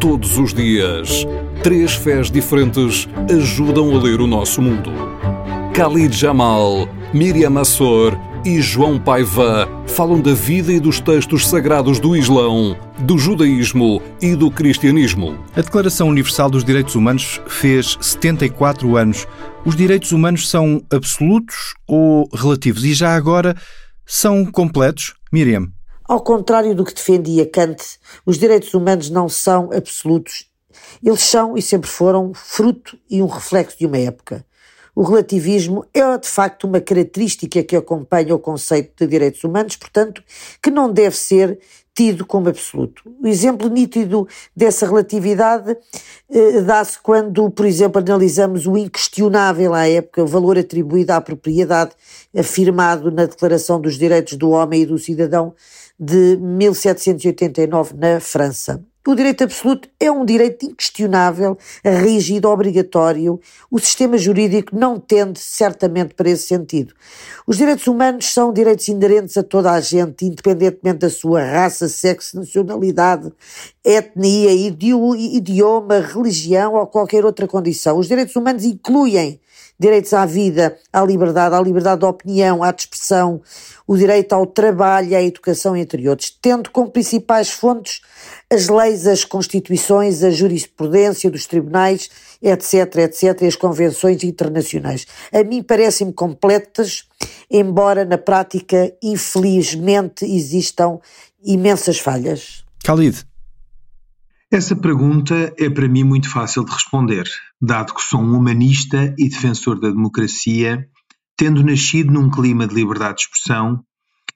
Todos os dias, três fés diferentes ajudam a ler o nosso mundo. Khalid Jamal, Miriam Assor e João Paiva falam da vida e dos textos sagrados do Islão, do judaísmo e do cristianismo. A Declaração Universal dos Direitos Humanos fez 74 anos. Os direitos humanos são absolutos ou relativos? E já agora são completos? Miriam. Ao contrário do que defendia Kant, os direitos humanos não são absolutos. Eles são e sempre foram fruto e um reflexo de uma época. O relativismo é de facto uma característica que acompanha o conceito de direitos humanos, portanto, que não deve ser tido como absoluto. O exemplo nítido dessa relatividade eh, dá-se quando, por exemplo, analisamos o inquestionável à época valor atribuído à propriedade afirmado na Declaração dos Direitos do Homem e do Cidadão de 1789 na França. O direito absoluto é um direito inquestionável, rígido, obrigatório. O sistema jurídico não tende certamente para esse sentido. Os direitos humanos são direitos inerentes a toda a gente, independentemente da sua raça, sexo, nacionalidade, etnia, idioma, religião ou qualquer outra condição. Os direitos humanos incluem direitos à vida, à liberdade, à liberdade de opinião, à expressão, o direito ao trabalho, à educação, entre outros, tendo como principais fontes as leis, as constituições, a jurisprudência dos tribunais, etc., etc., e as convenções internacionais. A mim parecem-me completas, embora na prática, infelizmente, existam imensas falhas. Khalid. Essa pergunta é para mim muito fácil de responder, dado que sou um humanista e defensor da democracia, tendo nascido num clima de liberdade de expressão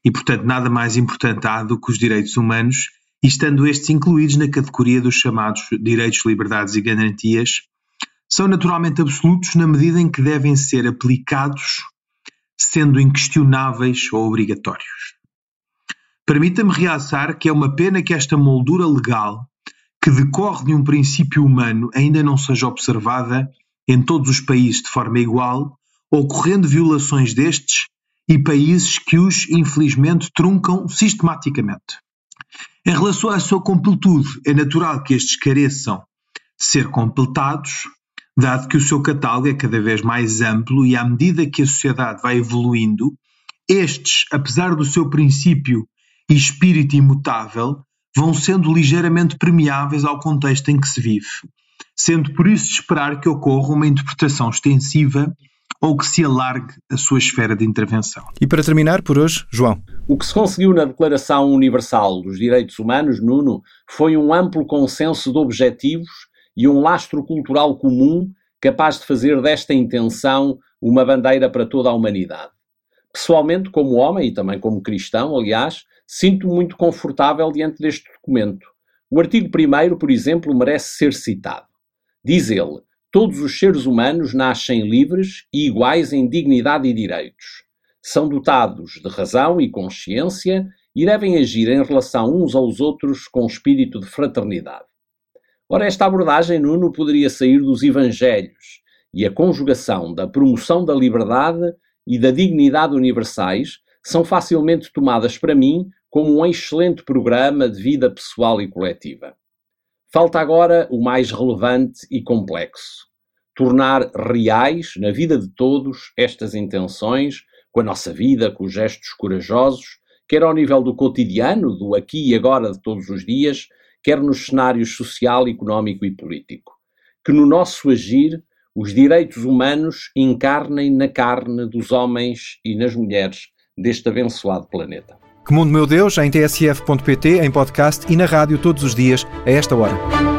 e, portanto, nada mais importante há do que os direitos humanos, e estando estes incluídos na categoria dos chamados direitos, liberdades e garantias, são naturalmente absolutos na medida em que devem ser aplicados, sendo inquestionáveis ou obrigatórios. Permita-me realçar que é uma pena que esta moldura legal que decorre de um princípio humano ainda não seja observada em todos os países de forma igual, ocorrendo violações destes e países que os, infelizmente, truncam sistematicamente. Em relação à sua completude, é natural que estes careçam de ser completados, dado que o seu catálogo é cada vez mais amplo e à medida que a sociedade vai evoluindo, estes, apesar do seu princípio e espírito imutável, vão sendo ligeiramente permeáveis ao contexto em que se vive, sendo por isso de esperar que ocorra uma interpretação extensiva ou que se alargue a sua esfera de intervenção. E para terminar por hoje, João. O que se conseguiu na Declaração Universal dos Direitos Humanos, Nuno, foi um amplo consenso de objetivos e um lastro cultural comum capaz de fazer desta intenção uma bandeira para toda a humanidade. Pessoalmente, como homem e também como cristão, aliás, sinto-me muito confortável diante deste documento. O artigo 1, por exemplo, merece ser citado. Diz ele: Todos os seres humanos nascem livres e iguais em dignidade e direitos. São dotados de razão e consciência e devem agir em relação uns aos outros com espírito de fraternidade. Ora, esta abordagem, Nuno, poderia sair dos Evangelhos e a conjugação da promoção da liberdade e da dignidade universais são facilmente tomadas para mim como um excelente programa de vida pessoal e coletiva. Falta agora o mais relevante e complexo: tornar reais na vida de todos estas intenções, com a nossa vida, com os gestos corajosos, quer ao nível do cotidiano, do aqui e agora de todos os dias, quer nos cenários social, económico e político. Que no nosso agir os direitos humanos encarnem na carne dos homens e nas mulheres deste abençoado planeta. Que Mundo Meu Deus, em tsf.pt, em podcast e na rádio todos os dias, a esta hora.